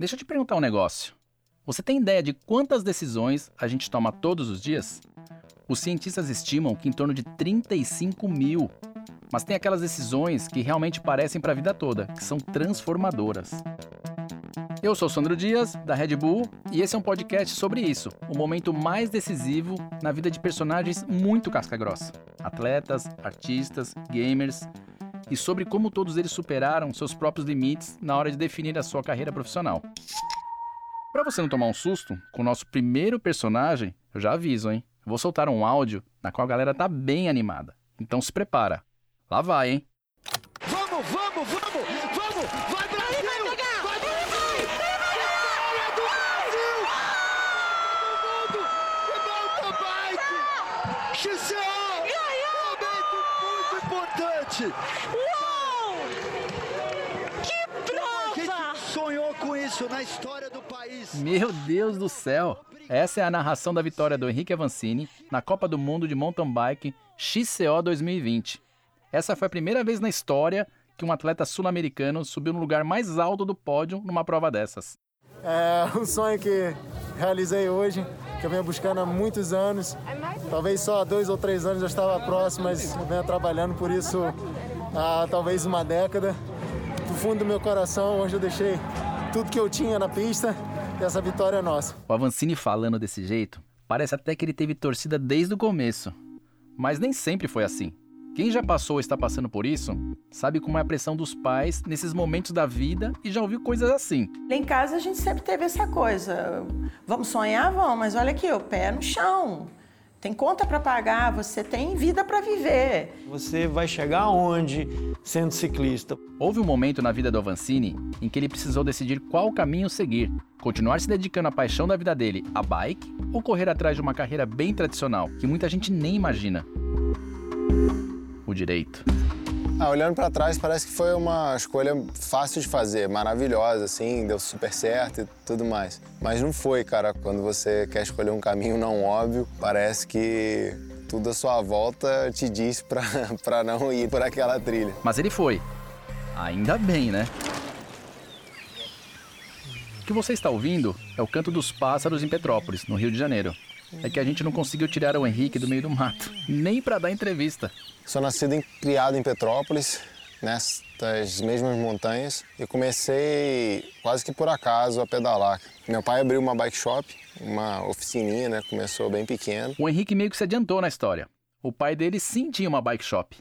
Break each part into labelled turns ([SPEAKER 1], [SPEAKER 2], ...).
[SPEAKER 1] Deixa eu te perguntar um negócio. Você tem ideia de quantas decisões a gente toma todos os dias? Os cientistas estimam que em torno de 35 mil. Mas tem aquelas decisões que realmente parecem para a vida toda, que são transformadoras. Eu sou Sandro Dias, da Red Bull, e esse é um podcast sobre isso, o momento mais decisivo na vida de personagens muito casca-grossa. Atletas, artistas, gamers, e sobre como todos eles superaram seus próprios limites na hora de definir a sua carreira profissional. Para você não tomar um susto, com o nosso primeiro personagem, eu já aviso, hein? vou soltar um áudio na qual a galera tá bem animada. Então se prepara. Lá vai, hein?
[SPEAKER 2] Vamos, vamos, vamos, vamos! Vai, Brasil! Vai pegar! Vai, Brasil! Do Brasil! Todo mundo! Mountain bike! XCO! Momento muito importante!
[SPEAKER 3] Uou! Que
[SPEAKER 2] A gente
[SPEAKER 3] prova!
[SPEAKER 2] sonhou com isso na história do país.
[SPEAKER 1] Meu Deus do céu! Essa é a narração da vitória do Henrique Avancini na Copa do Mundo de Mountain Bike XCO 2020. Essa foi a primeira vez na história que um atleta sul-americano subiu no lugar mais alto do pódio numa prova dessas.
[SPEAKER 4] É um sonho que realizei hoje, que eu venho buscando há muitos anos. Talvez só há dois ou três anos eu estava próximo, mas eu venho trabalhando por isso há talvez uma década. Do fundo do meu coração, hoje eu deixei tudo que eu tinha na pista e essa vitória é nossa.
[SPEAKER 1] O Avancini falando desse jeito, parece até que ele teve torcida desde o começo. Mas nem sempre foi assim. Quem já passou ou está passando por isso, sabe como é a pressão dos pais nesses momentos da vida e já ouviu coisas assim.
[SPEAKER 3] Lá em casa a gente sempre teve essa coisa. Vamos sonhar, vamos, mas olha aqui, o pé no chão. Tem conta para pagar, você tem vida para viver.
[SPEAKER 5] Você vai chegar aonde sendo ciclista?
[SPEAKER 1] Houve um momento na vida do Avancini em que ele precisou decidir qual caminho seguir: continuar se dedicando à paixão da vida dele, a bike, ou correr atrás de uma carreira bem tradicional, que muita gente nem imagina. O direito.
[SPEAKER 6] Ah, olhando pra trás, parece que foi uma escolha fácil de fazer, maravilhosa, assim, deu super certo e tudo mais. Mas não foi, cara. Quando você quer escolher um caminho não óbvio, parece que tudo à sua volta te diz pra não ir por aquela trilha.
[SPEAKER 1] Mas ele foi. Ainda bem, né? O que você está ouvindo é o canto dos pássaros em Petrópolis, no Rio de Janeiro. É que a gente não conseguiu tirar o Henrique do meio do mato, nem para dar entrevista.
[SPEAKER 6] Sou nascido e criado em Petrópolis, nestas mesmas montanhas, e comecei quase que por acaso a pedalar. Meu pai abriu uma bike shop, uma oficininha, né? Começou bem pequeno.
[SPEAKER 1] O Henrique meio que se adiantou na história. O pai dele sim tinha uma bike shop.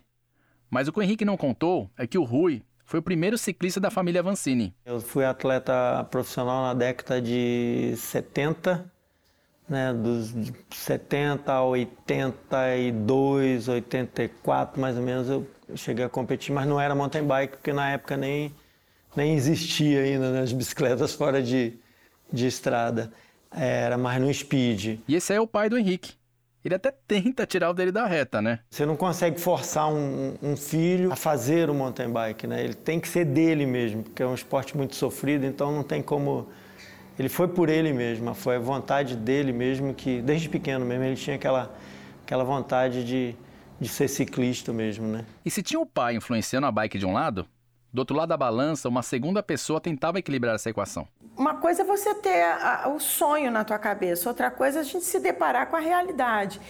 [SPEAKER 1] Mas o que o Henrique não contou é que o Rui foi o primeiro ciclista da família Vancini.
[SPEAKER 5] Eu fui atleta profissional na década de 70, né, dos de 70 a 82, 84 mais ou menos eu cheguei a competir, mas não era mountain bike porque na época nem, nem existia ainda né, as bicicletas fora de, de estrada. Era mais no speed.
[SPEAKER 1] E esse é o pai do Henrique. Ele até tenta tirar o dele da reta, né?
[SPEAKER 5] Você não consegue forçar um, um filho a fazer o mountain bike, né? Ele tem que ser dele mesmo, porque é um esporte muito sofrido, então não tem como. Ele foi por ele mesmo, foi a vontade dele mesmo que, desde pequeno mesmo, ele tinha aquela, aquela vontade de, de ser ciclista mesmo, né?
[SPEAKER 1] E se tinha o pai influenciando a bike de um lado, do outro lado da balança, uma segunda pessoa tentava equilibrar essa equação.
[SPEAKER 3] Uma coisa é você ter a- a- o sonho na tua cabeça, outra coisa é a gente se deparar com a realidade.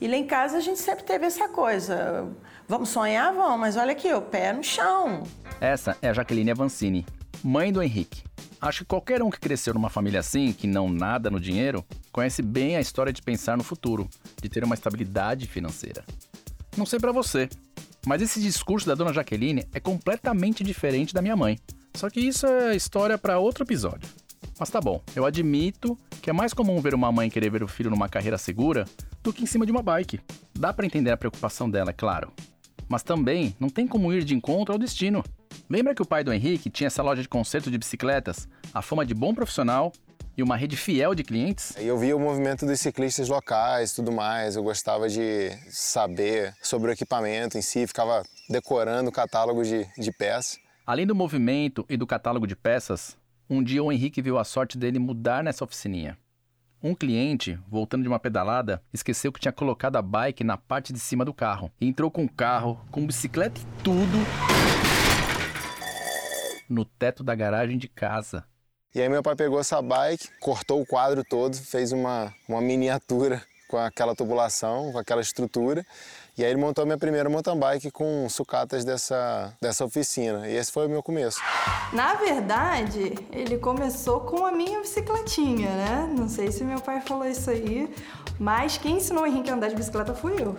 [SPEAKER 3] E lá em casa a gente sempre teve essa coisa. Vamos sonhar, vamos, mas olha aqui, o pé no chão.
[SPEAKER 1] Essa é a Jaqueline Avancini, mãe do Henrique. Acho que qualquer um que cresceu numa família assim, que não nada no dinheiro, conhece bem a história de pensar no futuro, de ter uma estabilidade financeira. Não sei pra você, mas esse discurso da dona Jaqueline é completamente diferente da minha mãe. Só que isso é história pra outro episódio. Mas tá bom, eu admito que é mais comum ver uma mãe querer ver o filho numa carreira segura do que em cima de uma bike. Dá pra entender a preocupação dela, é claro. Mas também não tem como ir de encontro ao destino. Lembra que o pai do Henrique tinha essa loja de conserto de bicicletas, a fama de bom profissional e uma rede fiel de clientes?
[SPEAKER 6] Eu via o movimento dos ciclistas locais e tudo mais. Eu gostava de saber sobre o equipamento em si, ficava decorando o catálogo de, de peças.
[SPEAKER 1] Além do movimento e do catálogo de peças, um dia o Henrique viu a sorte dele mudar nessa oficininha. Um cliente, voltando de uma pedalada, esqueceu que tinha colocado a bike na parte de cima do carro. E entrou com o carro, com bicicleta e tudo, no teto da garagem de casa.
[SPEAKER 6] E aí meu pai pegou essa bike, cortou o quadro todo, fez uma, uma miniatura com aquela tubulação, com aquela estrutura. E aí ele montou a minha primeira mountain bike com sucatas dessa, dessa oficina. E esse foi o meu começo.
[SPEAKER 7] Na verdade, ele começou com a minha bicicletinha, né? Não sei se meu pai falou isso aí, mas quem ensinou o Henrique a andar de bicicleta fui eu.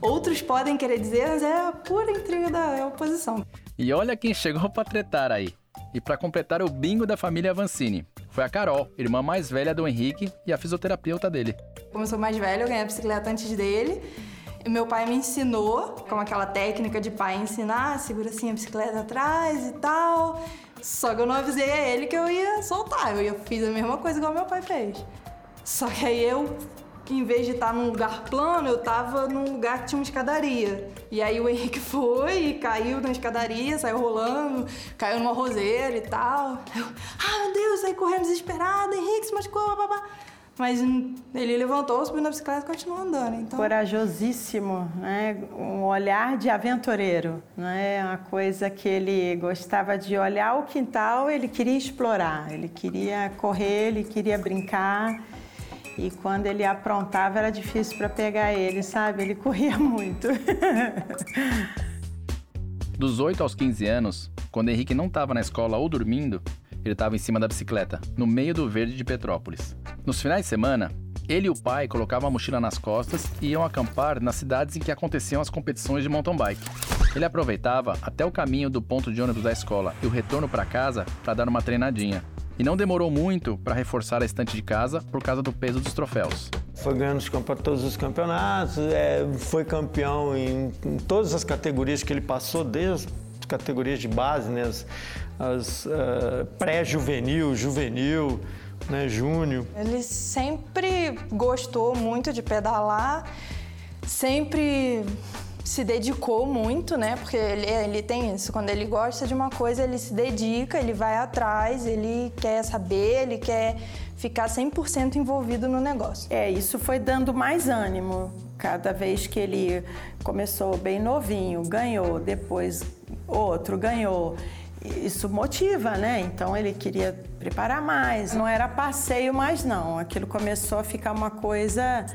[SPEAKER 7] Outros podem querer dizer, mas é a pura intriga da oposição.
[SPEAKER 1] E olha quem chegou para tretar aí. E para completar o bingo da família Avancini, foi a Carol, irmã mais velha do Henrique e a fisioterapeuta dele.
[SPEAKER 7] Como eu sou mais velha, eu ganhei a bicicleta antes dele. E meu pai me ensinou, com aquela técnica de pai ensinar, segura assim a bicicleta atrás e tal. Só que eu não avisei a ele que eu ia soltar, eu fiz a mesma coisa igual meu pai fez. Só que aí eu em vez de estar num lugar plano, eu tava num lugar que tinha uma escadaria. E aí o Henrique foi e caiu na escadaria, saiu rolando, caiu numa roseira e tal. Eu, ah, meu Deus, saí correndo desesperada, Henrique se machucou, babá. Mas ele levantou, subiu na bicicleta e continuou andando. Então...
[SPEAKER 3] Corajosíssimo, né? um olhar de aventureiro. Né? Uma coisa que ele gostava de olhar o quintal, ele queria explorar, ele queria correr, ele queria brincar. E quando ele aprontava era difícil para pegar ele, sabe? Ele corria muito.
[SPEAKER 1] Dos 8 aos 15 anos, quando Henrique não estava na escola ou dormindo, ele estava em cima da bicicleta, no meio do verde de Petrópolis. Nos finais de semana, ele e o pai colocavam a mochila nas costas e iam acampar nas cidades em que aconteciam as competições de mountain bike. Ele aproveitava até o caminho do ponto de ônibus da escola e o retorno para casa para dar uma treinadinha. E não demorou muito para reforçar a estante de casa por causa do peso dos troféus.
[SPEAKER 5] Foi ganhando todos os campeonatos, é, foi campeão em, em, todas as categorias que ele passou, desde as categorias de base, né, as, as uh, pré-juvenil, juvenil, né, júnior.
[SPEAKER 7] Ele sempre gostou muito de pedalar, sempre se dedicou muito, né? Porque ele, ele tem isso, quando ele gosta de uma coisa, ele se dedica, ele vai atrás, ele quer saber, ele quer ficar 100% envolvido no negócio.
[SPEAKER 3] É, isso foi dando mais ânimo. Cada vez que ele começou bem novinho, ganhou, depois outro ganhou. Isso motiva, né? Então ele queria preparar mais. Não era passeio mais, não. Aquilo começou a ficar uma coisa.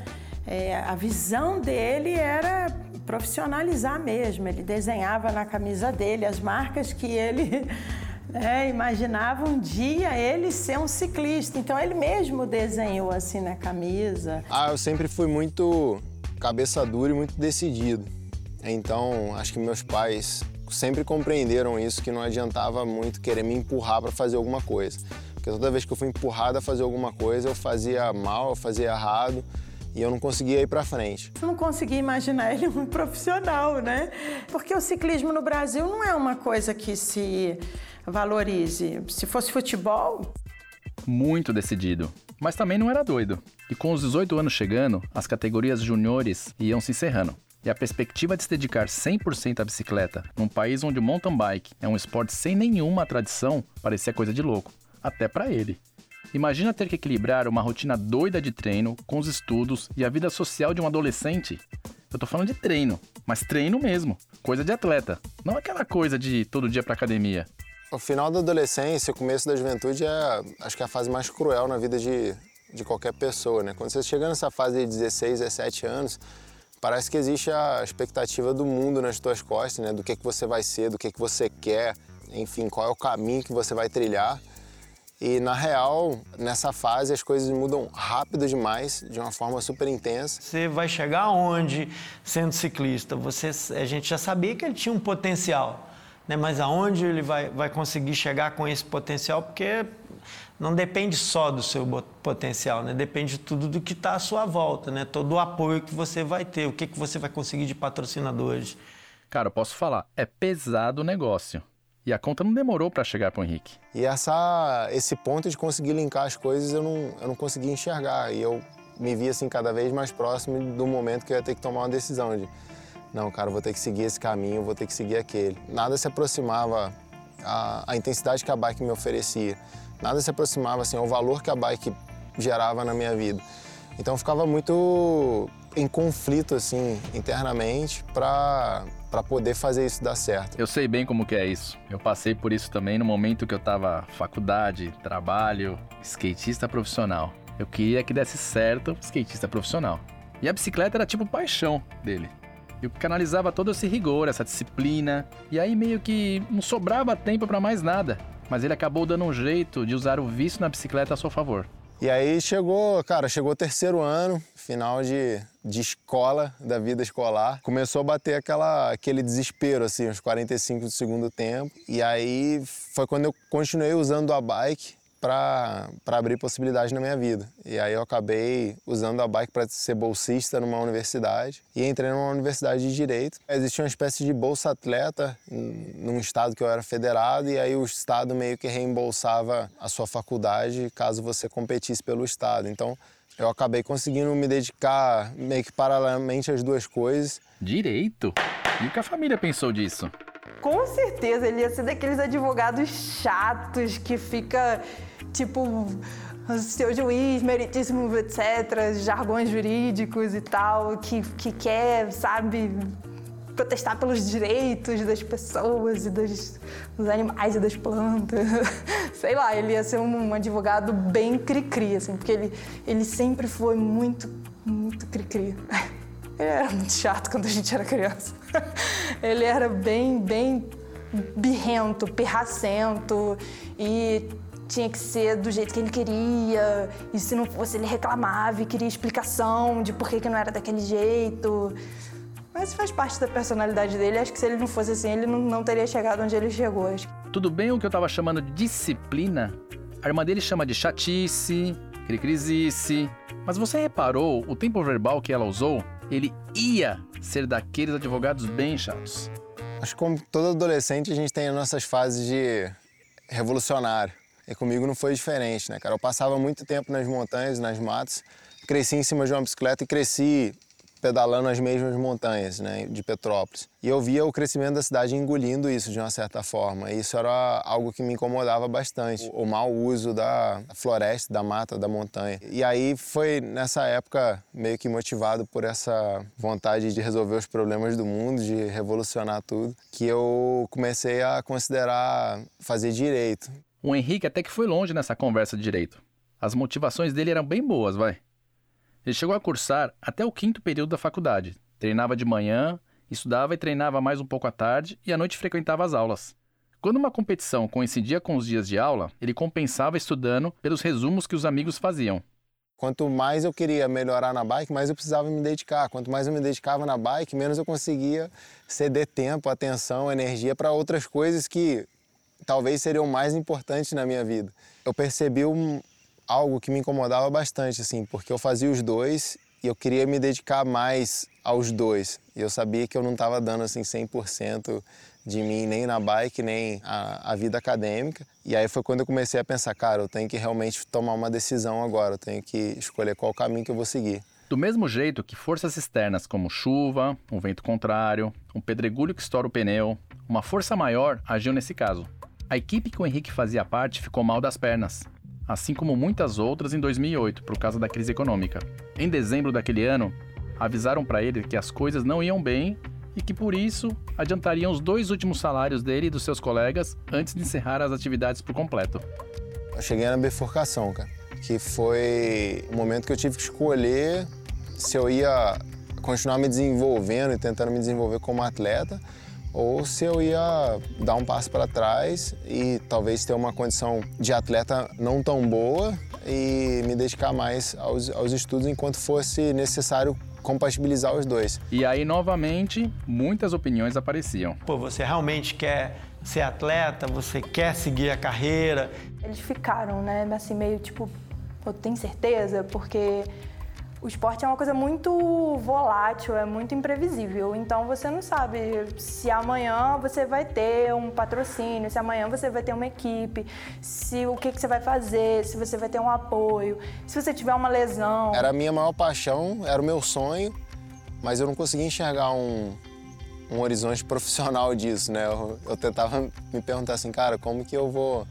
[SPEAKER 3] É, a visão dele era profissionalizar mesmo. Ele desenhava na camisa dele as marcas que ele é, imaginava um dia ele ser um ciclista. Então ele mesmo desenhou assim na camisa.
[SPEAKER 6] Ah, eu sempre fui muito cabeça dura e muito decidido. Então acho que meus pais sempre compreenderam isso, que não adiantava muito querer me empurrar para fazer alguma coisa. Porque toda vez que eu fui empurrado a fazer alguma coisa, eu fazia mal, eu fazia errado e eu não conseguia ir para frente.
[SPEAKER 3] Eu não conseguia imaginar ele um profissional, né? Porque o ciclismo no Brasil não é uma coisa que se valorize. Se fosse futebol.
[SPEAKER 1] Muito decidido. Mas também não era doido. E com os 18 anos chegando, as categorias juniores iam se encerrando. E a perspectiva de se dedicar 100% à bicicleta num país onde o mountain bike é um esporte sem nenhuma tradição parecia coisa de louco. Até para ele. Imagina ter que equilibrar uma rotina doida de treino com os estudos e a vida social de um adolescente. Eu tô falando de treino, mas treino mesmo, coisa de atleta, não aquela coisa de todo dia pra academia.
[SPEAKER 6] O final da adolescência, o começo da juventude é, acho que é a fase mais cruel na vida de, de qualquer pessoa, né? Quando você chega nessa fase de 16, 17 anos, parece que existe a expectativa do mundo nas tuas costas, né? Do que, que você vai ser, do que, que você quer, enfim, qual é o caminho que você vai trilhar. E na real, nessa fase as coisas mudam rápido demais, de uma forma super intensa.
[SPEAKER 5] Você vai chegar aonde sendo ciclista? Você, a gente já sabia que ele tinha um potencial, né? mas aonde ele vai, vai conseguir chegar com esse potencial? Porque não depende só do seu potencial, né? depende de tudo do que está à sua volta, né? todo o apoio que você vai ter, o que, que você vai conseguir de patrocinadores.
[SPEAKER 1] Cara, eu posso falar, é pesado o negócio. E a conta não demorou para chegar para o Henrique.
[SPEAKER 6] E essa, esse ponto de conseguir linkar as coisas eu não, eu não conseguia enxergar. E eu me via assim cada vez mais próximo do momento que eu ia ter que tomar uma decisão de não, cara, vou ter que seguir esse caminho, vou ter que seguir aquele. Nada se aproximava a intensidade que a bike me oferecia. Nada se aproximava assim ao valor que a bike gerava na minha vida. Então eu ficava muito em conflito assim internamente para para poder fazer isso dar certo.
[SPEAKER 1] Eu sei bem como que é isso. Eu passei por isso também no momento que eu tava faculdade, trabalho, skatista profissional. Eu queria que desse certo skatista profissional. E a bicicleta era tipo paixão dele. Eu canalizava todo esse rigor, essa disciplina, e aí meio que não sobrava tempo para mais nada. Mas ele acabou dando um jeito de usar o vício na bicicleta a seu favor.
[SPEAKER 6] E aí chegou, cara, chegou o terceiro ano, final de, de escola, da vida escolar. Começou a bater aquela, aquele desespero, assim, uns 45 do segundo tempo. E aí foi quando eu continuei usando a bike para abrir possibilidades na minha vida. E aí eu acabei usando a bike para ser bolsista numa universidade e entrei numa universidade de direito. Existia uma espécie de bolsa atleta num estado que eu era federado e aí o estado meio que reembolsava a sua faculdade caso você competisse pelo estado. Então eu acabei conseguindo me dedicar meio que paralelamente às duas coisas.
[SPEAKER 1] Direito? E o que a família pensou disso?
[SPEAKER 7] Com certeza ele ia ser daqueles advogados chatos que fica tipo seu juiz, meritíssimo, etc., jargões jurídicos e tal, que, que quer, sabe, protestar pelos direitos das pessoas e dos, dos animais e das plantas. Sei lá, ele ia ser um, um advogado bem cri-cri, assim, porque ele, ele sempre foi muito, muito cri-cri. Ele era muito chato quando a gente era criança. Ele era bem, bem birrento, pirracento e tinha que ser do jeito que ele queria. E se não fosse, ele reclamava e queria explicação de por que, que não era daquele jeito. Mas faz parte da personalidade dele. Acho que se ele não fosse assim, ele não, não teria chegado onde ele chegou. Acho.
[SPEAKER 1] Tudo bem o que eu tava chamando de disciplina? A irmã dele chama de chatice, cricrisice. Mas você reparou o tempo verbal que ela usou? Ele ia ser daqueles advogados bem chatos.
[SPEAKER 6] Acho que como todo adolescente a gente tem as nossas fases de revolucionário. E comigo não foi diferente, né, cara? Eu passava muito tempo nas montanhas, nas matas, cresci em cima de uma bicicleta e cresci pedalando as mesmas montanhas né, de Petrópolis. E eu via o crescimento da cidade engolindo isso de uma certa forma. E isso era algo que me incomodava bastante, o, o mau uso da floresta, da mata, da montanha. E aí foi nessa época meio que motivado por essa vontade de resolver os problemas do mundo, de revolucionar tudo, que eu comecei a considerar fazer direito.
[SPEAKER 1] O Henrique até que foi longe nessa conversa de direito. As motivações dele eram bem boas, vai. Ele chegou a cursar até o quinto período da faculdade. Treinava de manhã, estudava e treinava mais um pouco à tarde e à noite frequentava as aulas. Quando uma competição coincidia com os dias de aula, ele compensava estudando pelos resumos que os amigos faziam.
[SPEAKER 6] Quanto mais eu queria melhorar na bike, mais eu precisava me dedicar. Quanto mais eu me dedicava na bike, menos eu conseguia ceder tempo, atenção, energia para outras coisas que talvez seriam mais importantes na minha vida. Eu percebi um, algo que me incomodava bastante, assim, porque eu fazia os dois e eu queria me dedicar mais aos dois. E eu sabia que eu não estava dando assim 100% de mim nem na bike, nem a, a, vida acadêmica. E aí foi quando eu comecei a pensar, cara, eu tenho que realmente tomar uma decisão agora, eu tenho que escolher qual caminho que eu vou seguir.
[SPEAKER 1] Do mesmo jeito que forças externas como chuva, um vento contrário, um pedregulho que estoura o pneu, uma força maior agiu nesse caso. A equipe que o Henrique fazia parte ficou mal das pernas, assim como muitas outras em 2008 por causa da crise econômica. Em dezembro daquele ano, avisaram para ele que as coisas não iam bem e que por isso adiantariam os dois últimos salários dele e dos seus colegas antes de encerrar as atividades por completo.
[SPEAKER 6] Eu cheguei na bifurcação, cara, que foi o momento que eu tive que escolher se eu ia continuar me desenvolvendo e tentando me desenvolver como atleta ou se eu ia dar um passo para trás e talvez ter uma condição de atleta não tão boa e me dedicar mais aos, aos estudos enquanto fosse necessário compatibilizar os dois.
[SPEAKER 1] E aí, novamente, muitas opiniões apareciam.
[SPEAKER 5] Pô, você realmente quer ser atleta? Você quer seguir a carreira?
[SPEAKER 7] Eles ficaram, né, assim, meio tipo, pô, tem certeza? Porque o esporte é uma coisa muito volátil, é muito imprevisível. Então você não sabe se amanhã você vai ter um patrocínio, se amanhã você vai ter uma equipe, se o que, que você vai fazer, se você vai ter um apoio, se você tiver uma lesão.
[SPEAKER 6] Era a minha maior paixão, era o meu sonho, mas eu não conseguia enxergar um, um horizonte profissional disso, né? Eu, eu tentava me perguntar assim, cara, como que eu vou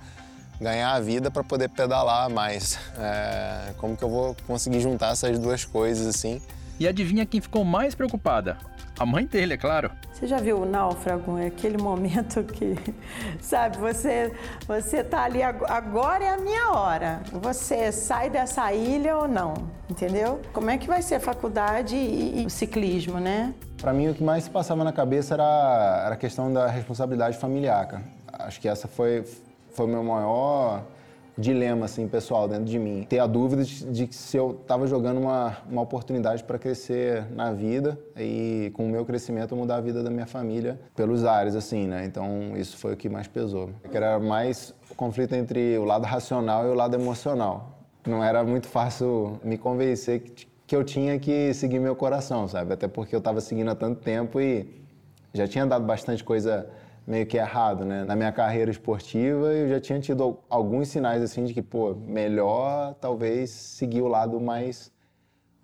[SPEAKER 6] ganhar a vida para poder pedalar mais. É, como que eu vou conseguir juntar essas duas coisas assim?
[SPEAKER 1] E adivinha quem ficou mais preocupada? A mãe dele, é claro.
[SPEAKER 3] Você já viu o náufrago? É aquele momento que, sabe, você, você tá ali, agora é a minha hora. Você sai dessa ilha ou não, entendeu? Como é que vai ser a faculdade e, e o ciclismo, né?
[SPEAKER 6] Para mim, o que mais se passava na cabeça era, era a questão da responsabilidade familiar, cara. Acho que essa foi, foi o meu maior dilema assim pessoal dentro de mim. Ter a dúvida de, de se eu estava jogando uma, uma oportunidade para crescer na vida e com o meu crescimento mudar a vida da minha família pelos ares assim né? Então isso foi o que mais pesou. Que era mais o conflito entre o lado racional e o lado emocional. Não era muito fácil me convencer que, que eu tinha que seguir meu coração sabe? Até porque eu estava seguindo há tanto tempo e já tinha dado bastante coisa meio que errado, né? Na minha carreira esportiva, eu já tinha tido alguns sinais assim de que, pô, melhor talvez seguir o lado mais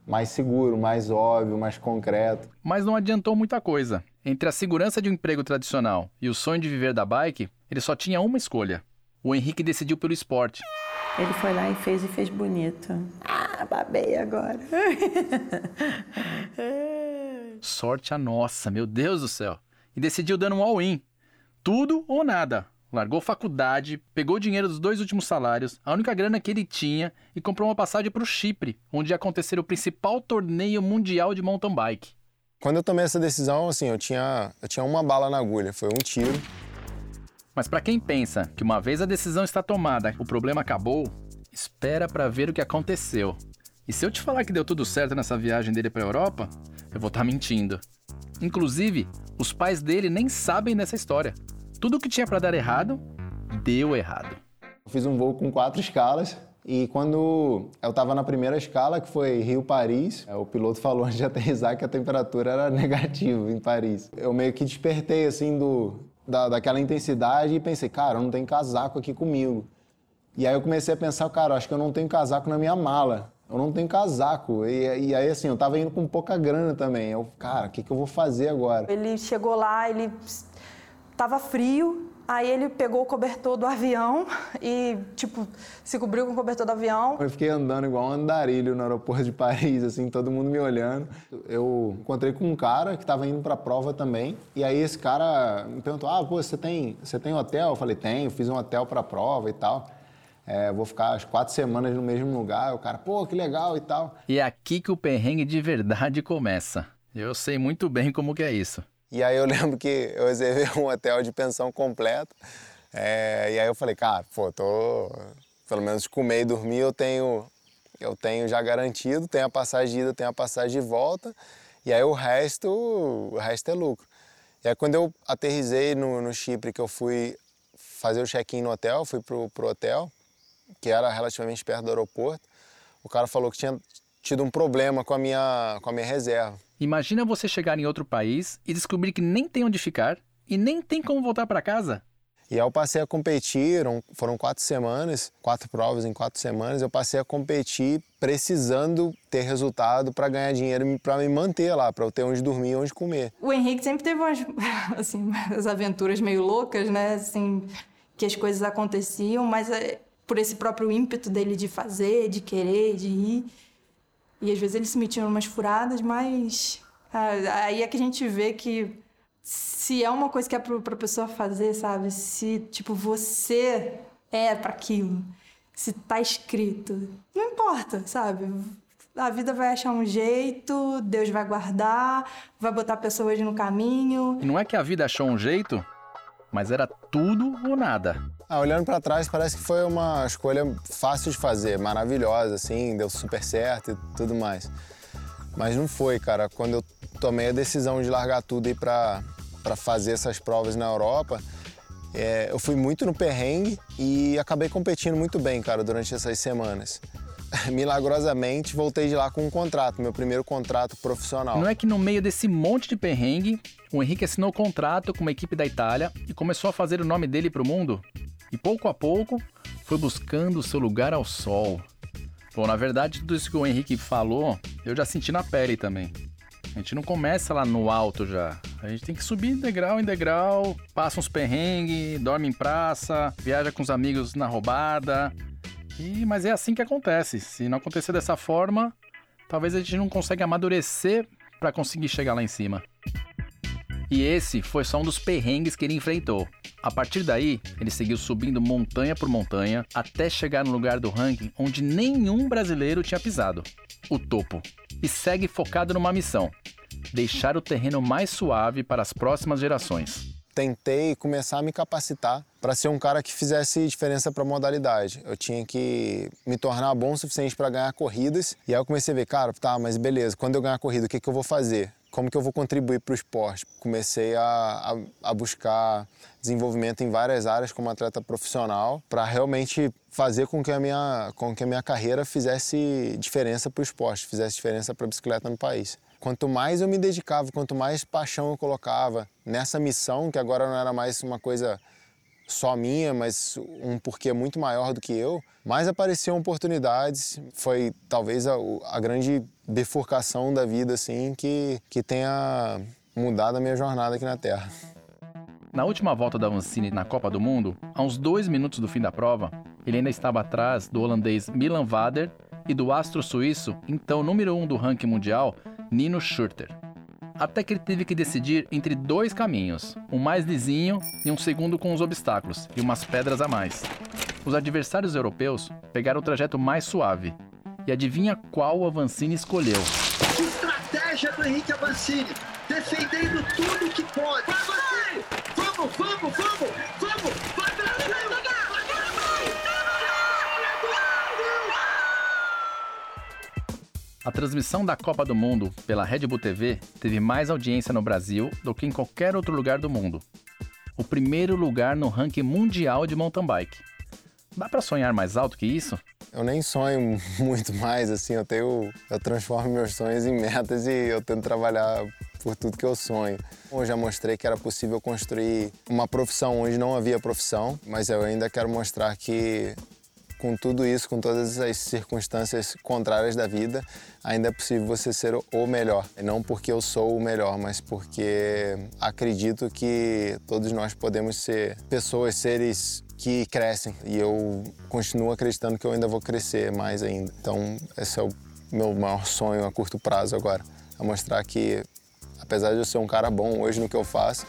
[SPEAKER 6] mais seguro, mais óbvio, mais concreto.
[SPEAKER 1] Mas não adiantou muita coisa. Entre a segurança de um emprego tradicional e o sonho de viver da bike, ele só tinha uma escolha. O Henrique decidiu pelo esporte.
[SPEAKER 3] Ele foi lá e fez e fez bonito. Ah, babei agora.
[SPEAKER 1] Sorte a nossa, meu Deus do céu. E decidiu dando um all-in tudo ou nada. Largou faculdade, pegou o dinheiro dos dois últimos salários, a única grana que ele tinha, e comprou uma passagem para o Chipre, onde ia acontecer o principal torneio mundial de mountain bike.
[SPEAKER 6] Quando eu tomei essa decisão, assim, eu tinha, eu tinha uma bala na agulha, foi um tiro.
[SPEAKER 1] Mas para quem pensa que uma vez a decisão está tomada, o problema acabou, espera para ver o que aconteceu. E se eu te falar que deu tudo certo nessa viagem dele para a Europa, eu vou estar tá mentindo. Inclusive, os pais dele nem sabem dessa história. Tudo que tinha para dar errado, deu errado.
[SPEAKER 6] Eu fiz um voo com quatro escalas e quando eu estava na primeira escala, que foi Rio-Paris, é, o piloto falou antes de aterrissar que a temperatura era negativa em Paris. Eu meio que despertei, assim, do, da, daquela intensidade e pensei, cara, eu não tenho casaco aqui comigo. E aí eu comecei a pensar, cara, acho que eu não tenho casaco na minha mala. Eu não tenho casaco. E, e aí, assim, eu tava indo com pouca grana também. Eu, cara, o que, que eu vou fazer agora?
[SPEAKER 7] Ele chegou lá, ele Tava frio, aí ele pegou o cobertor do avião e, tipo, se cobriu com o cobertor do avião.
[SPEAKER 6] Eu fiquei andando igual um andarilho no aeroporto de Paris, assim, todo mundo me olhando. Eu encontrei com um cara que estava indo para a prova também, e aí esse cara me perguntou: "Ah, pô, você tem, você tem hotel?" Eu falei: "Tenho, fiz um hotel para a prova e tal." É, vou ficar as quatro semanas no mesmo lugar. O cara, pô, que legal e tal.
[SPEAKER 1] E é aqui que o perrengue de verdade começa. Eu sei muito bem como que é isso.
[SPEAKER 6] E aí eu lembro que eu reservei um hotel de pensão completa. É, e aí eu falei, cara, pô, tô. Pelo menos comer e dormir eu tenho, eu tenho já garantido, tenho a passagem de ida, tenho a passagem de volta. E aí o resto, o resto é lucro. E aí quando eu aterrisei no, no Chipre, que eu fui fazer o check-in no hotel, fui pro, pro hotel, que era relativamente perto do aeroporto, o cara falou que tinha tido um problema com a minha, com a minha reserva.
[SPEAKER 1] Imagina você chegar em outro país e descobrir que nem tem onde ficar e nem tem como voltar para casa.
[SPEAKER 6] E aí eu passei a competir, foram quatro semanas, quatro provas em quatro semanas. Eu passei a competir precisando ter resultado para ganhar dinheiro para me manter lá, para eu ter onde dormir e onde comer.
[SPEAKER 7] O Henrique sempre teve umas, assim, as aventuras meio loucas, né? Assim, que as coisas aconteciam, mas é, por esse próprio ímpeto dele de fazer, de querer, de ir. E às vezes eles se metiam umas furadas, mas ah, aí é que a gente vê que se é uma coisa que é pra pessoa fazer, sabe? Se, tipo, você é para aquilo, se tá escrito, não importa, sabe? A vida vai achar um jeito, Deus vai guardar, vai botar pessoas no caminho.
[SPEAKER 1] E não é que a vida achou um jeito, mas era tudo ou nada.
[SPEAKER 6] Ah, olhando para trás, parece que foi uma escolha fácil de fazer, maravilhosa, assim, deu super certo e tudo mais. Mas não foi, cara. Quando eu tomei a decisão de largar tudo e ir para fazer essas provas na Europa, é, eu fui muito no perrengue e acabei competindo muito bem, cara, durante essas semanas. milagrosamente voltei de lá com um contrato, meu primeiro contrato profissional.
[SPEAKER 1] Não é que no meio desse monte de perrengue, o Henrique assinou contrato com uma equipe da Itália e começou a fazer o nome dele para o mundo? E pouco a pouco foi buscando seu lugar ao sol. Bom, na verdade, tudo isso que o Henrique falou, eu já senti na pele também. A gente não começa lá no alto já. A gente tem que subir degrau em degrau, passa uns perrengues, dorme em praça, viaja com os amigos na roubada, e, mas é assim que acontece. Se não acontecer dessa forma, talvez a gente não consiga amadurecer para conseguir chegar lá em cima. E esse foi só um dos perrengues que ele enfrentou. A partir daí, ele seguiu subindo montanha por montanha até chegar no lugar do ranking onde nenhum brasileiro tinha pisado o topo. E segue focado numa missão: deixar o terreno mais suave para as próximas gerações
[SPEAKER 6] tentei começar a me capacitar para ser um cara que fizesse diferença para a modalidade. Eu tinha que me tornar bom o suficiente para ganhar corridas. E aí eu comecei a ver, cara, tá, mas beleza, quando eu ganhar corrida, o que, que eu vou fazer? Como que eu vou contribuir para o esporte? Comecei a, a, a buscar desenvolvimento em várias áreas como atleta profissional para realmente fazer com que a minha, com que a minha carreira fizesse diferença para o esporte, fizesse diferença para a bicicleta no país. Quanto mais eu me dedicava, quanto mais paixão eu colocava nessa missão, que agora não era mais uma coisa só minha, mas um porquê muito maior do que eu, mais apareciam oportunidades. Foi talvez a, a grande bifurcação da vida assim que, que tenha mudado a minha jornada aqui na Terra.
[SPEAKER 1] Na última volta da Vancini na Copa do Mundo, a uns dois minutos do fim da prova, ele ainda estava atrás do holandês Milan Vader e do astro suíço, então número um do ranking mundial, Nino Schurter. Até que ele teve que decidir entre dois caminhos, um mais lisinho e um segundo com os obstáculos e umas pedras a mais. Os adversários europeus pegaram o trajeto mais suave. E adivinha qual o Avancini escolheu?
[SPEAKER 2] Estratégia do Henrique Avancini, defendendo tudo que pode. Vai, Vamos, vamos, vamos, vamos!
[SPEAKER 1] A transmissão da Copa do Mundo pela Red Bull TV teve mais audiência no Brasil do que em qualquer outro lugar do mundo. O primeiro lugar no ranking mundial de mountain bike. Dá para sonhar mais alto que isso?
[SPEAKER 6] Eu nem sonho muito mais, assim, eu tenho, eu transformo meus sonhos em metas e eu tento trabalhar por tudo que eu sonho. Eu já mostrei que era possível construir uma profissão onde não havia profissão, mas eu ainda quero mostrar que com tudo isso, com todas as circunstâncias contrárias da vida, ainda é possível você ser o melhor. Não porque eu sou o melhor, mas porque acredito que todos nós podemos ser pessoas, seres que crescem. E eu continuo acreditando que eu ainda vou crescer mais ainda. Então, esse é o meu maior sonho a curto prazo agora. É mostrar que, apesar de eu ser um cara bom hoje no que eu faço,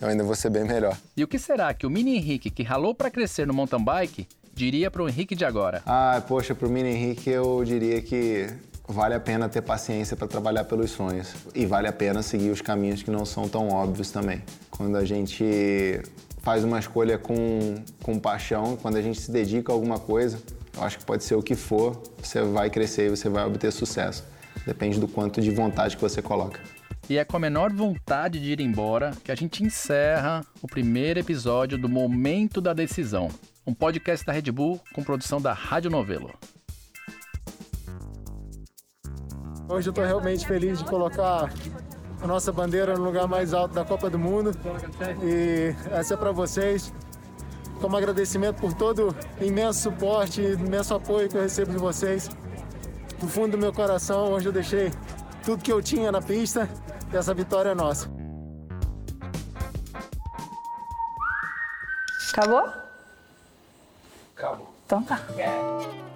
[SPEAKER 6] eu ainda vou ser bem melhor.
[SPEAKER 1] E o que será que o mini Henrique, que ralou para crescer no mountain bike, diria para o Henrique de agora?
[SPEAKER 6] Ah, poxa, para o Mini Henrique eu diria que vale a pena ter paciência para trabalhar pelos sonhos e vale a pena seguir os caminhos que não são tão óbvios também. Quando a gente faz uma escolha com, com paixão, quando a gente se dedica a alguma coisa, eu acho que pode ser o que for, você vai crescer e você vai obter sucesso. Depende do quanto de vontade que você coloca.
[SPEAKER 1] E é com a menor vontade de ir embora que a gente encerra o primeiro episódio do Momento da Decisão um podcast da Red Bull com produção da Rádio Novelo.
[SPEAKER 4] Hoje eu estou realmente feliz de colocar a nossa bandeira no lugar mais alto da Copa do Mundo e essa é para vocês. Como agradecimento por todo o imenso suporte, imenso apoio que eu recebo de vocês. Do fundo do meu coração, hoje eu deixei tudo que eu tinha na pista e essa vitória é nossa.
[SPEAKER 7] Acabou?
[SPEAKER 8] Acabou.
[SPEAKER 7] Então tá.
[SPEAKER 8] É.